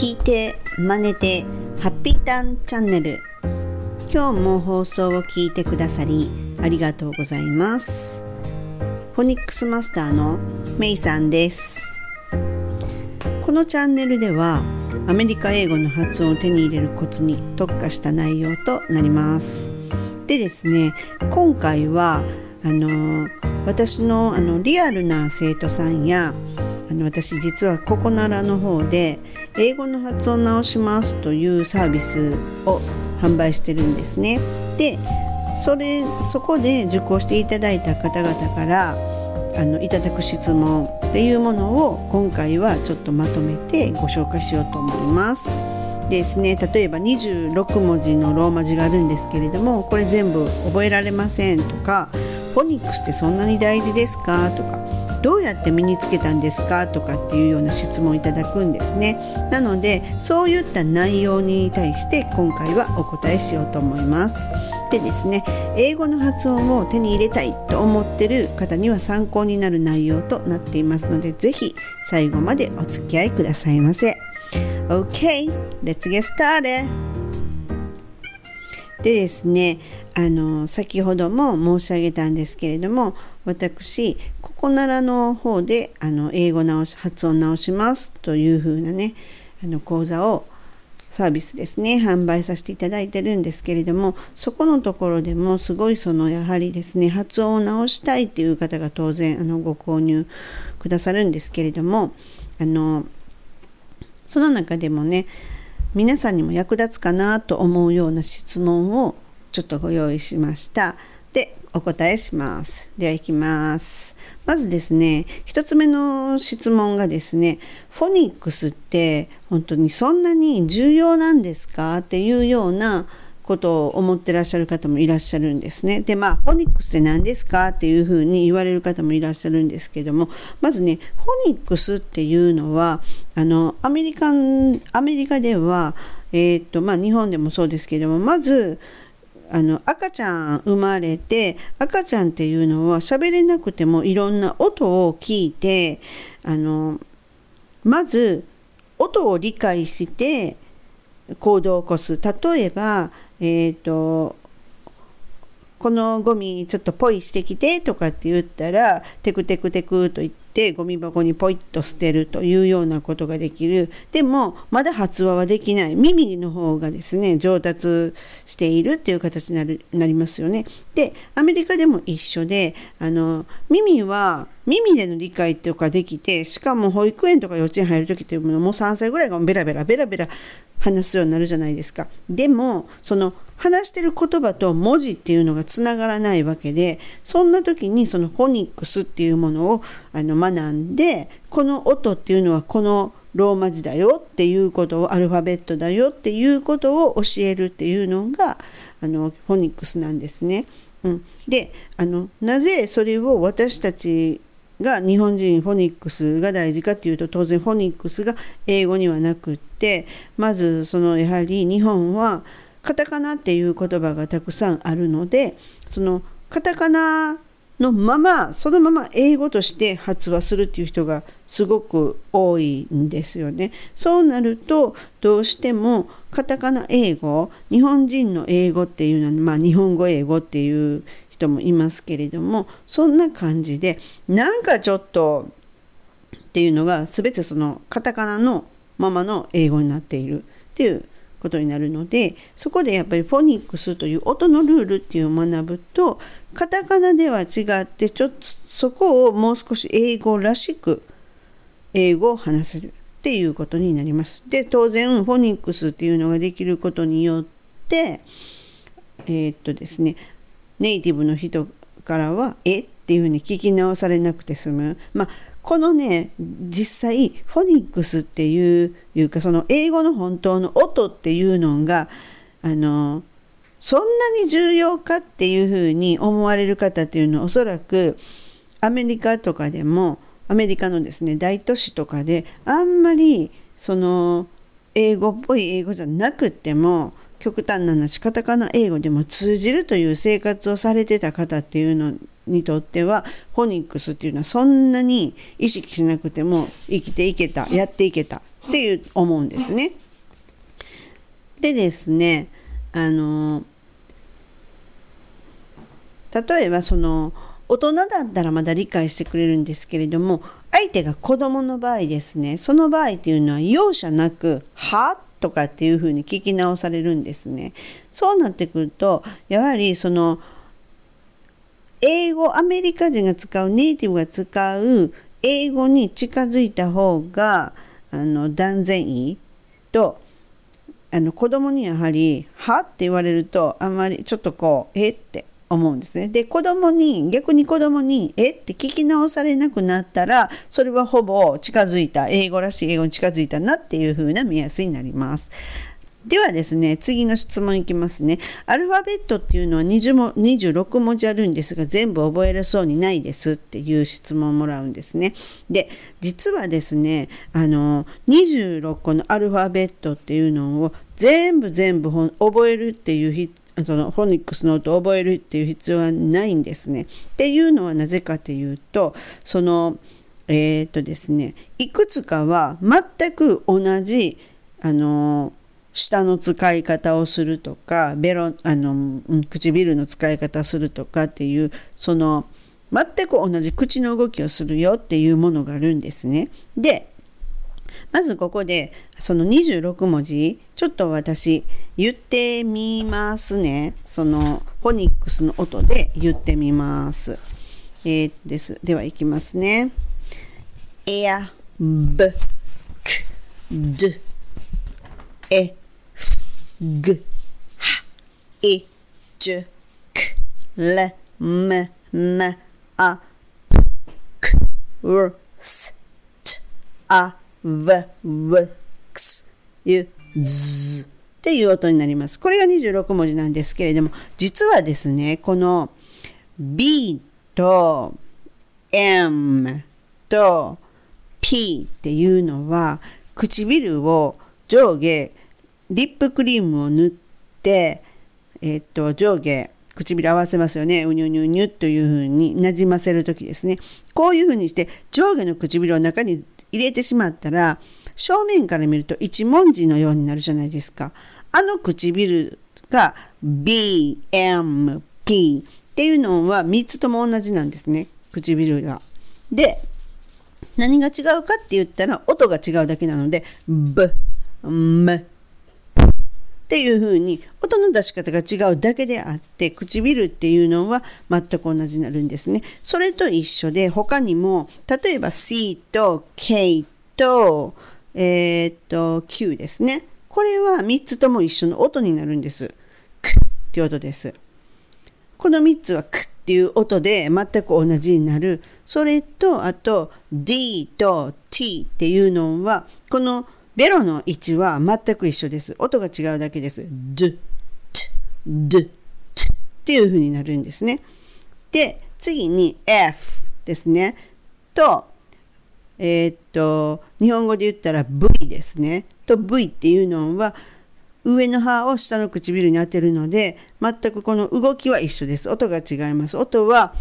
聞いて真似てハッピーターンチャンネル。今日も放送を聞いてくださりありがとうございます。フォニックスマスターのメイさんです。このチャンネルではアメリカ英語の発音を手に入れるコツに特化した内容となります。でですね今回はあの私のあのリアルな生徒さんやあの私実はここならの方で英語の発音直しますというサービスを販売してるんですね。でそれそこで受講していただいた方々からあのいただく質問っていうものを今回はちょっとまとめてご紹介しようと思います。ですね例えば26文字のローマ字があるんですけれどもこれ全部覚えられませんとかフォニックスってそんなに大事ですかとかどうやって身につけたんですかとかっていうような質問をいただくんですね。なのでそういった内容に対して今回はお答えしようと思います。でですね英語の発音を手に入れたいと思ってる方には参考になる内容となっていますので是非最後までお付き合いくださいませ。OK let's get started. でですねあの先ほども申し上げたんですけれども私ここならの方であの英語直し発音直しますというふうなねあの講座をサービスですね販売させていただいてるんですけれどもそこのところでもすごいそのやはりですね発音を直したいっていう方が当然あのご購入くださるんですけれどもあのその中でもね皆さんにも役立つかなと思うような質問をちょっとご用意しました。で、お答えします。では行きます。まずですね、一つ目の質問がですね、フォニックスって本当にそんなに重要なんですかっていうようなことを思ってらっしゃる方もいらっしゃるんですね。で、まあ、フォニックスって何ですかっていうふうに言われる方もいらっしゃるんですけども、まずね、フォニックスっていうのは、あの、アメリカン、アメリカでは、えー、っと、まあ、日本でもそうですけども、まず、あの赤ちゃん生まれて赤ちゃんっていうのは喋れなくてもいろんな音を聞いてあのまず音を理解して行動を起こす。例えば、えーと、このゴミちょっとポイしてきてとかって言ったらテクテクテクと言ってってゴミ箱にポイッと捨てるというようなことができるでもまだ発話はできない耳の方がですね上達しているっていう形になるなりますよね。でアメリカでも一緒であの耳は耳での理解とかできてしかも保育園とか幼稚園入る時っていうものもう3歳ぐらいがベラベラベラベラ話すようになるじゃないですか。でもその話してる言葉と文字っていうのがつながらないわけでそんな時にそのフォニックスっていうものをあの学んでこの音っていうのはこのローマ字だよっていうことをアルファベットだよっていうことを教えるっていうのがあのフォニックスなんですね。うん、であのなぜそれを私たちが日本人フォニックスが大事かっていうと当然フォニックスが英語にはなくってまずそのやはり日本はカタカナっていう言葉がたくさんあるのでそのカタカナのままそのまま英語として発話するっていう人がすごく多いんですよね。そうなるとどうしてもカタカナ英語日本人の英語っていうのは、まあ、日本語英語っていう人もいますけれどもそんな感じでなんかちょっとっていうのが全てそのカタカナのままの英語になっているっていうことになるのでそこでやっぱりフォニックスという音のルールっていうのを学ぶとカタカナでは違ってちょっとそこをもう少し英語らしく英語を話せるっていうことになります。で当然フォニックスっていうのができることによってえー、っとですねネイティブの人からは「え？っ?」ていうふうに聞き直されなくて済む。まあこのね実際フォニックスっていういうかその英語の本当の音っていうのがあのそんなに重要かっていうふうに思われる方っていうのはおそらくアメリカとかでもアメリカのですね大都市とかであんまりその英語っぽい英語じゃなくても極端な話カタカナ英語でも通じるという生活をされてた方っていうのにとってはフォニックスっていうのはそんなに意識しなくても生きていけたやっていけたっていう思うんですね。でですねあの例えばその大人だったらまだ理解してくれるんですけれども相手が子供の場合ですねその場合っていうのは容赦なく「は?」とかっていうふうに聞き直されるんですね。そうなってくるとやはりその英語アメリカ人が使うネイティブが使う英語に近づいた方があの断然いいとあの子供にやはり「は?」って言われるとあんまりちょっとこう「えっ?」て思うんですね。で子供に逆に子供に「えっ?」て聞き直されなくなったらそれはほぼ近づいた英語らしい英語に近づいたなっていう風な目安になります。ではですね、次の質問いきますね。アルファベットっていうのは20も26文字あるんですが、全部覚えれそうにないですっていう質問をもらうんですね。で、実はですね、あの、26個のアルファベットっていうのを全部全部覚えるっていうそのフォニックスの音を覚えるっていう必要はないんですね。っていうのはなぜかというと、その、えー、っとですね、いくつかは全く同じ、あの、舌の使い方をするとかベロあの唇の使い方するとかっていうその全く同じ口の動きをするよっていうものがあるんですね。でまずここでその26文字ちょっと私言ってみますね。そのフォニックスの音で言ってみます。えー、です。ではいきますね。エア、ブ、ク、ド、エ、g, h, i, j, k, l, m, n, a, k, r, s, t, a, v, v, x, u, z っていう音になります。これが26文字なんですけれども、実はですね、この B と M と P っていうのは唇を上下リップクリームを塗って、えっと、上下、唇合わせますよね。うにゅうにゅうにゅというふうになじませる時ですね。こういうふうにして上下の唇を中に入れてしまったら、正面から見ると一文字のようになるじゃないですか。あの唇が B, M, P っていうのは3つとも同じなんですね。唇が。で、何が違うかって言ったら音が違うだけなので、B, M, っていう風に音の出し方が違うだけであって唇っていうのは全く同じになるんですね。それと一緒で他にも例えば C と K と,、えー、っと Q ですね。これは3つとも一緒の音になるんです。クっていう音です。この3つはクっていう音で全く同じになる。それとあと D と T っていうのはこのベロの位置は全く一緒です。音が違うだけです。ドゥッ、ドゥッ、っていう風になるんですね。で、次に F ですね。と、えー、っと、日本語で言ったら V ですね。と V っていうのは、上の歯を下の唇に当てるので、全くこの動きは一緒です。音が違います。音は、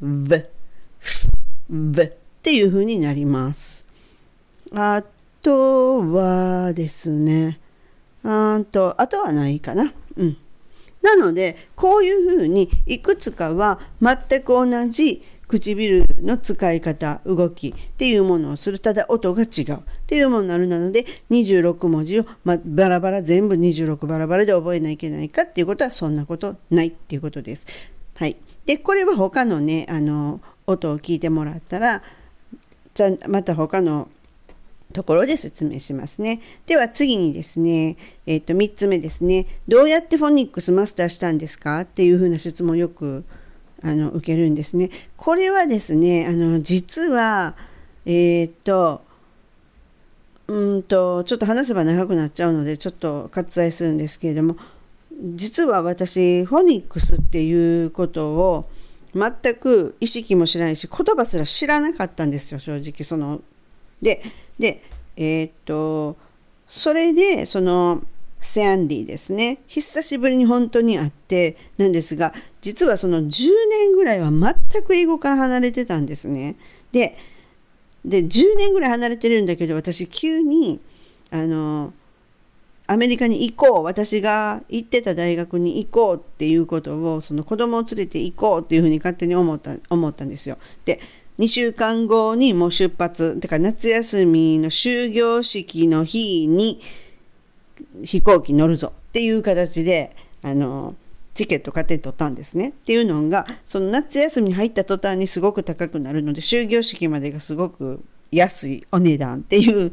v、v っていう風になります。あとはですね、あと、あとはないかな。うん。なので、こういうふうにいくつかは全く同じ唇の使い方、動きっていうものをする。ただ音が違うっていうものになるなので、26文字を、ま、バラバラ全部26バラバラで覚えなきゃいけないかっていうことはそんなことないっていうことです。はい。で、これは他のね、あの、音を聞いてもらったら、じゃまた他のところで説明しますね。では次にですね、えっ、ー、と3つ目ですね。どうやってフォニックスマスターしたんですかっていうふうな質問をよくあの受けるんですね。これはですね、あの実は、えっ、ー、と、うんと、ちょっと話せば長くなっちゃうので、ちょっと割愛するんですけれども、実は私、フォニックスっていうことを全く意識もしないし、言葉すら知らなかったんですよ、正直。そので、で、えー、っと、それで、その、セアンディですね。久しぶりに本当に会ってなんですが、実はその10年ぐらいは全く英語から離れてたんですね。で、で10年ぐらい離れてるんだけど私急にあのアメリカに行こう私が行ってた大学に行こうっていうことをその子供を連れて行こうっていうふうに勝手に思った思ったんですよ。で2週間後にもう出発。だか夏休みの終業式の日に飛行機乗るぞ。っていう形であのチケット買って取ったんですね。っていうのがその夏休みに入った途端にすごく高くなるので終業式までがすごく安いお値段っていう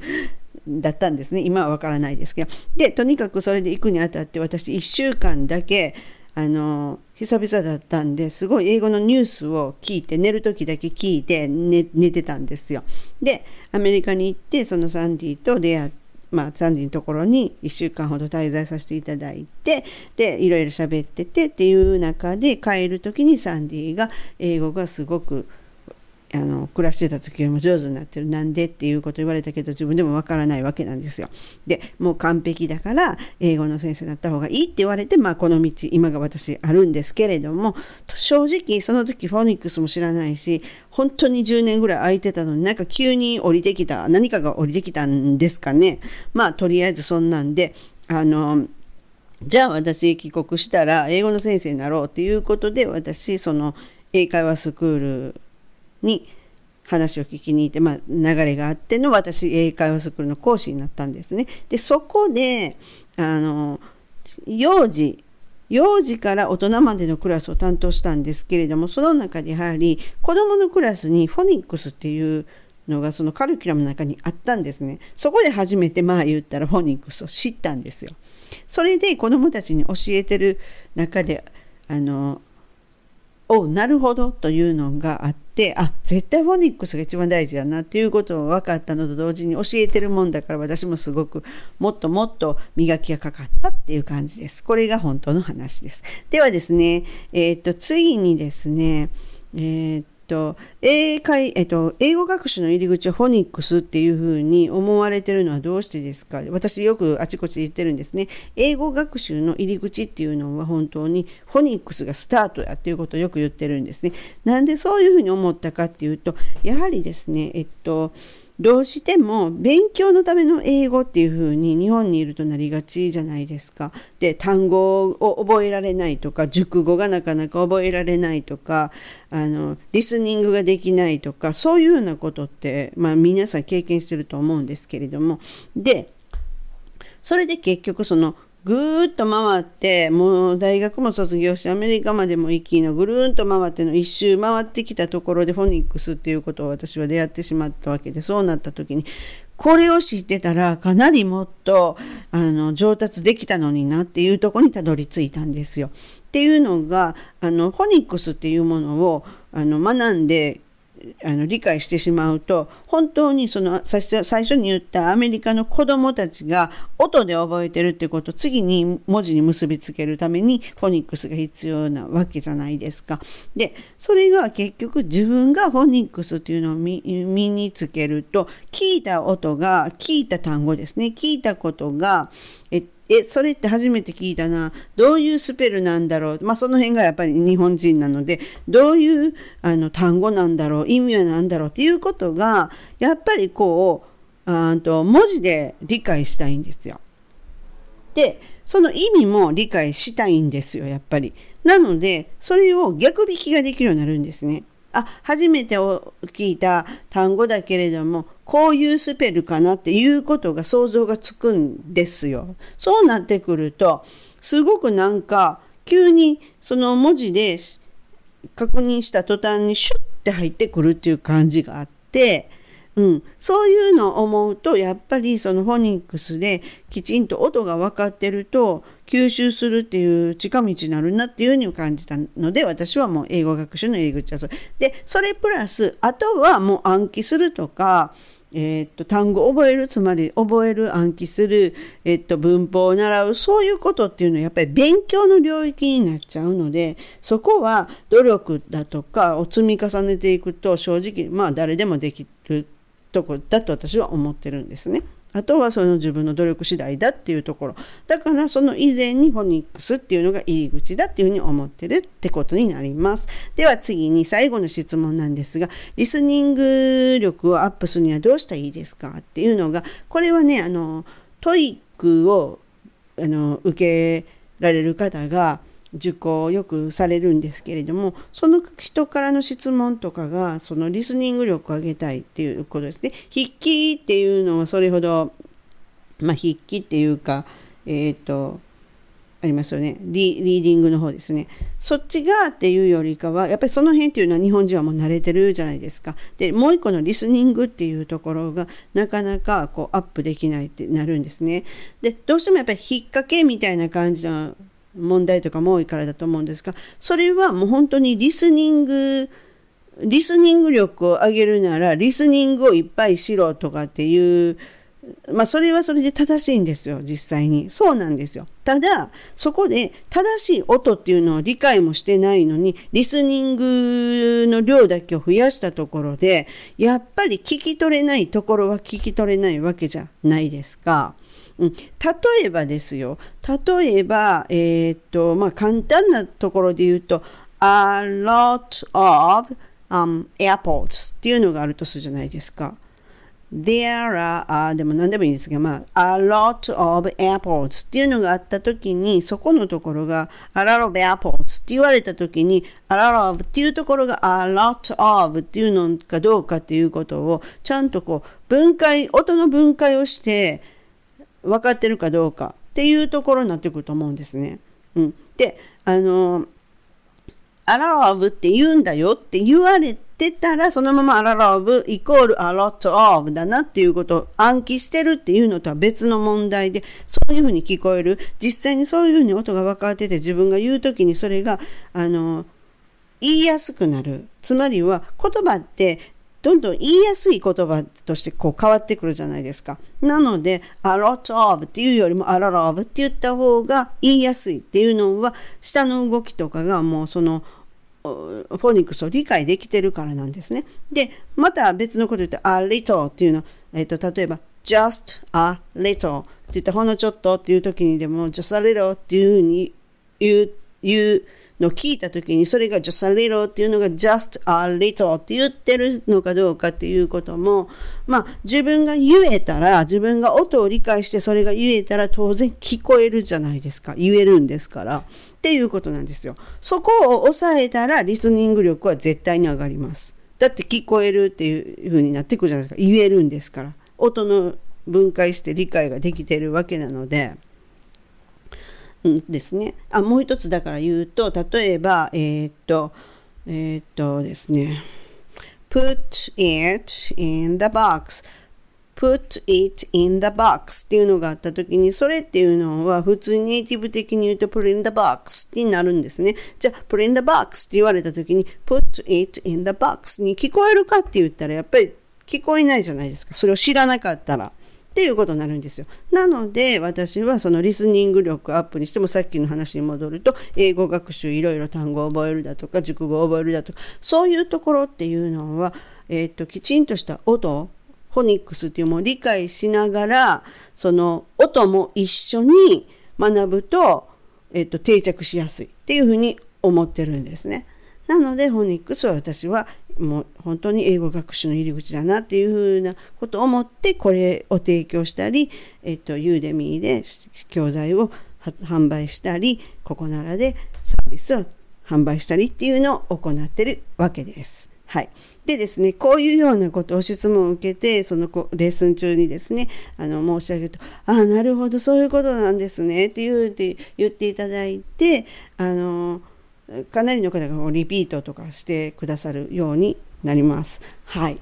だったんですね。今はわからないですけど。でとにかくそれで行くにあたって私1週間だけあの久々だったんですごい英語のニュースを聞いて寝る時だけ聞いて寝てたんですよ。でアメリカに行ってそのサンディと出会ってまあ、サンディのところに1週間ほど滞在させていただいてでいろいろ喋っててっていう中で帰る時にサンディが英語がすごくあの暮らしてた時よりも上手になってるなんでっていうこと言われたけど自分でもわからないわけなんですよ。でもう完璧だから英語の先生になった方がいいって言われて、まあ、この道今が私あるんですけれども正直その時フォニックスも知らないし本当に10年ぐらい空いてたのになんか急に降りてきた何かが降りてきたんですかね。まあとりあえずそんなんであのじゃあ私帰国したら英語の先生になろうっていうことで私その英会話スクールに話を聞きに行って、まあ、流れがあっての私英会話スクールの講師になったんですね。でそこであの幼児幼児から大人までのクラスを担当したんですけれどもその中でやはり子どものクラスにフォニックスっていうのがそのカリキュラムの中にあったんですね。そこで初めてまあ言ったらフォニックスを知ったんですよ。それで子どもたちに教えてる中であのおなるほどというのがあってあ絶対フォニックスが一番大事だなっていうことが分かったのと同時に教えてるもんだから私もすごくもっともっと磨きがかかったっていう感じです。これが本当の話です。ではですね、えっ、とついにですね、えっ、と英会えっと、英語学習の入り口はフォニックスっていうふうに思われてるのはどうしてですか？私よくあちこちで言ってるんですね。英語学習の入り口っていうのは本当にフォニックスがスタートやっていうことをよく言ってるんですね。なんでそういうふうに思ったかっていうとやはりですねえっとどうしても勉強のための英語っていう風に日本にいるとなりがちじゃないですか。で単語を覚えられないとか熟語がなかなか覚えられないとかあのリスニングができないとかそういうようなことって、まあ、皆さん経験してると思うんですけれどもでそれで結局そのぐーっと回ってもう大学も卒業してアメリカまでも行きのぐるーんと回っての一周回ってきたところでフォニックスっていうことを私は出会ってしまったわけでそうなった時にこれを知ってたらかなりもっとあの上達できたのになっていうとこにたどり着いたんですよ。っていうのがあのフォニックスっていうものをあの学んであの理解してしまうと本当にその最初に言ったアメリカの子どもたちが音で覚えてるってことを次に文字に結びつけるためにフォニックスが必要なわけじゃないですか。でそれが結局自分がフォニックスっていうのを身につけると聞いた音が聞いた単語ですね聞いたことがえっえ、それって初めて聞いたな。どういうスペルなんだろう。まあ、その辺がやっぱり日本人なので、どういうあの単語なんだろう、意味は何だろうっていうことが、やっぱりこう、あと文字で理解したいんですよ。で、その意味も理解したいんですよ、やっぱり。なので、それを逆引きができるようになるんですね。あ初めて聞いた単語だけれどもこういうスペルかなっていうことが想像がつくんですよ。そうなってくるとすごくなんか急にその文字で確認した途端にシュッて入ってくるっていう感じがあってうん、そういうのを思うとやっぱりそのフォニックスできちんと音が分かってると吸収するっていう近道になるなっていうふうに感じたので私はもう英語学習の入り口はそれでそれプラスあとはもう暗記するとかえー、っと単語を覚えるつまり覚える暗記する、えー、っと文法を習うそういうことっていうのはやっぱり勉強の領域になっちゃうのでそこは努力だとかを積み重ねていくと正直まあ誰でもできるとこだと私は思ってるんですね。あとはその自分の努力次第だっていうところだからその以前にフォニックスっていうのが入り口だっていうふうに思ってるってことになりますでは次に最後の質問なんですがリスニング力をアップするにはどうしたらいいですかっていうのがこれはねあの TOEIC をあの受けられる方が受講をよくされるんですけれどもその人からの質問とかがそのリスニング力を上げたいっていうことですね。筆記っていうのはそれほど、まあ、筆記っていうかえっ、ー、とありますよね。リリーディングの方ですね。そっちがっていうよりかはやっぱりその辺っていうのは日本人はもう慣れてるじゃないですか。でもう一個のリスニングっていうところがなかなかこうアップできないってなるんですね。でどうしてもやっぱり引っ掛けみたいな感じの問題とかも多いからだと思うんですがそれはもう本当にリスニングリスニング力を上げるならリスニングをいっぱいしろとかっていうまあそれはそれで正しいんですよ実際にそうなんですよただそこで正しい音っていうのを理解もしてないのにリスニングの量だけを増やしたところでやっぱり聞き取れないところは聞き取れないわけじゃないですか。例えばですよ例えば、えー、っとまあ、簡単なところで言うと a lot of、um, airports っていうのがあるとするじゃないですか。There are, でも何でもいいんですが、まあ、a lot of airports っていうのがあったときに、そこのところが a lot of airports って言われたときに、a lot of っていうところが a lot of っていうのかどうかっていうことを、ちゃんとこう、分解、音の分解をして、分かってるかどうかっていうところになってくると思うんですね。うん、であの「アララブ」って言うんだよって言われてたらそのまま「アララブ」イコール「アロット・オブ」だなっていうことを暗記してるっていうのとは別の問題でそういうふうに聞こえる。実際にそういうふうに音が分かってて自分が言う時にそれがあの言いやすくなる。つまりは言葉ってどんどん言いやすい言葉としてこう変わってくるじゃないですか。なので、a lot of っていうよりも a lot of って言った方が言いやすいっていうのは、下の動きとかがもうその、フォニックスを理解できてるからなんですね。で、また別のこと言って、a little っていうの、えっ、ー、と、例えば、just a little って言ってほんのちょっとっていう時にでも、just a little っていうふうに言う、言うの聞いた時にそれが just a little っていうのが just a little って言ってるのかどうかっていうこともまあ自分が言えたら自分が音を理解してそれが言えたら当然聞こえるじゃないですか。言えるんですから。っていうことなんですよ。そこを抑えたらリスニング力は絶対に上がります。だって聞こえるっていう風になっていくじゃないですか。言えるんですから。音の分解して理解ができてるわけなので。んですね。あもう一つだから言うと例えばえー、っとえー、っとですね put it in the box put it in the box っていうのがあった時にそれっていうのは普通にネイティブ的に言うと put in the box になるんですね。じゃあ put in the box って言われた時に put it in the box に聞こえるかって言ったらやっぱり聞こえないじゃないですか。それを知らなかったら。っていうことになるんですよ。なので私はそのリスニング力アップにしてもさっきの話に戻ると英語学習いろいろ単語を覚えるだとか熟語を覚えるだとかそういうところっていうのは、えーと、きちんとした音フォニックスっていうものを理解しながらその音も一緒に学ぶと,、えーと定着しやすいっていうふうに思ってるんですね。なのでフォニックスは私はもう本当に英語学習の入り口だなっていうふうなことを思ってこれを提供したり、えっと、ユーデミーで教材を販売したりここならでサービスを販売したりっていうのを行ってるわけです。はい、でですねこういうようなことを質問を受けてそのレッスン中にですねあの申し上げると「ああなるほどそういうことなんですね」って言って言っていただいてあのかなりの方がリピートとかしてくださるようになります。はい。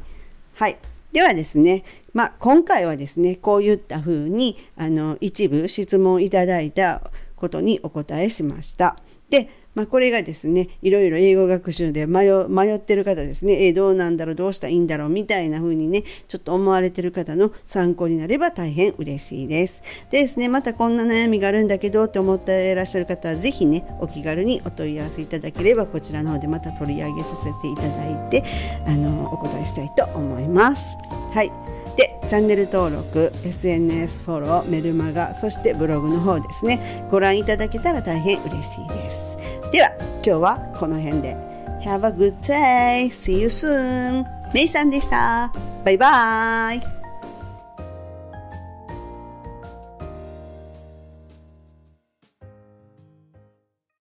はい。ではですね、まあ、今回はですね、こういったふうにあの一部質問いただいたことにお答えしました。で、まあ、これがですねいろいろ英語学習で迷ってる方ですね、え、どうなんだろうどうしたらいいんだろうみたいな風にねちょっと思われてる方の参考になれば大変嬉しいです。でですねまたこんな悩みがあるんだけどって思っていらっしゃる方は是非ねお気軽にお問い合わせいただければこちらの方でまた取り上げさせていただいてあのお答えしたいと思います。はいでチャンネル登録 SNS フォローメルマガそしてブログの方ですね。ご覧いただけたら大変嬉しいです。では今日はこの辺で。Have a good day! See you soon! メイさんでした。バイバイ。